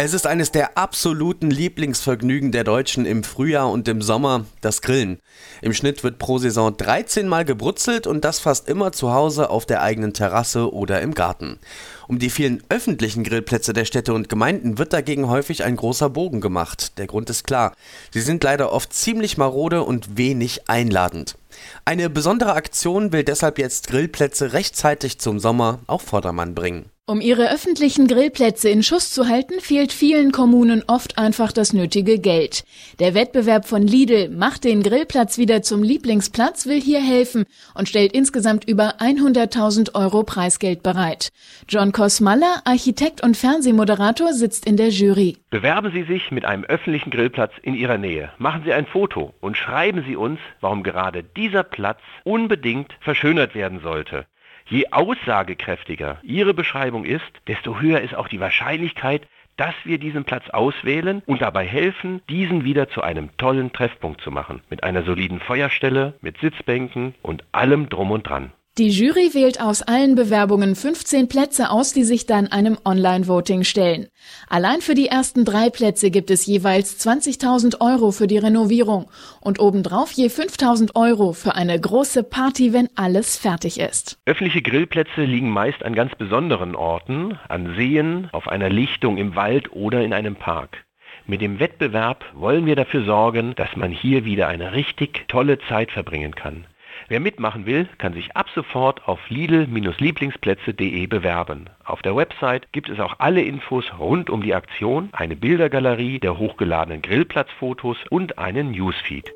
Es ist eines der absoluten Lieblingsvergnügen der Deutschen im Frühjahr und im Sommer, das Grillen. Im Schnitt wird pro Saison 13 Mal gebrutzelt und das fast immer zu Hause auf der eigenen Terrasse oder im Garten. Um die vielen öffentlichen Grillplätze der Städte und Gemeinden wird dagegen häufig ein großer Bogen gemacht. Der Grund ist klar. Sie sind leider oft ziemlich marode und wenig einladend. Eine besondere Aktion will deshalb jetzt Grillplätze rechtzeitig zum Sommer auf Vordermann bringen. Um ihre öffentlichen Grillplätze in Schuss zu halten, fehlt vielen Kommunen oft einfach das nötige Geld. Der Wettbewerb von Lidl macht den Grillplatz wieder zum Lieblingsplatz, will hier helfen und stellt insgesamt über 100.000 Euro Preisgeld bereit. John Kosmaller, Architekt und Fernsehmoderator, sitzt in der Jury. Bewerben Sie sich mit einem öffentlichen Grillplatz in Ihrer Nähe. Machen Sie ein Foto und schreiben Sie uns, warum gerade dieser Platz unbedingt verschönert werden sollte. Je aussagekräftiger Ihre Beschreibung ist, desto höher ist auch die Wahrscheinlichkeit, dass wir diesen Platz auswählen und dabei helfen, diesen wieder zu einem tollen Treffpunkt zu machen. Mit einer soliden Feuerstelle, mit Sitzbänken und allem drum und dran. Die Jury wählt aus allen Bewerbungen 15 Plätze aus, die sich dann einem Online-Voting stellen. Allein für die ersten drei Plätze gibt es jeweils 20.000 Euro für die Renovierung und obendrauf je 5.000 Euro für eine große Party, wenn alles fertig ist. Öffentliche Grillplätze liegen meist an ganz besonderen Orten, an Seen, auf einer Lichtung im Wald oder in einem Park. Mit dem Wettbewerb wollen wir dafür sorgen, dass man hier wieder eine richtig tolle Zeit verbringen kann. Wer mitmachen will, kann sich ab sofort auf lidl-lieblingsplätze.de bewerben. Auf der Website gibt es auch alle Infos rund um die Aktion, eine Bildergalerie der hochgeladenen Grillplatzfotos und einen Newsfeed.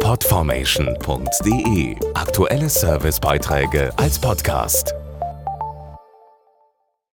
Podformation.de Aktuelle Servicebeiträge als Podcast.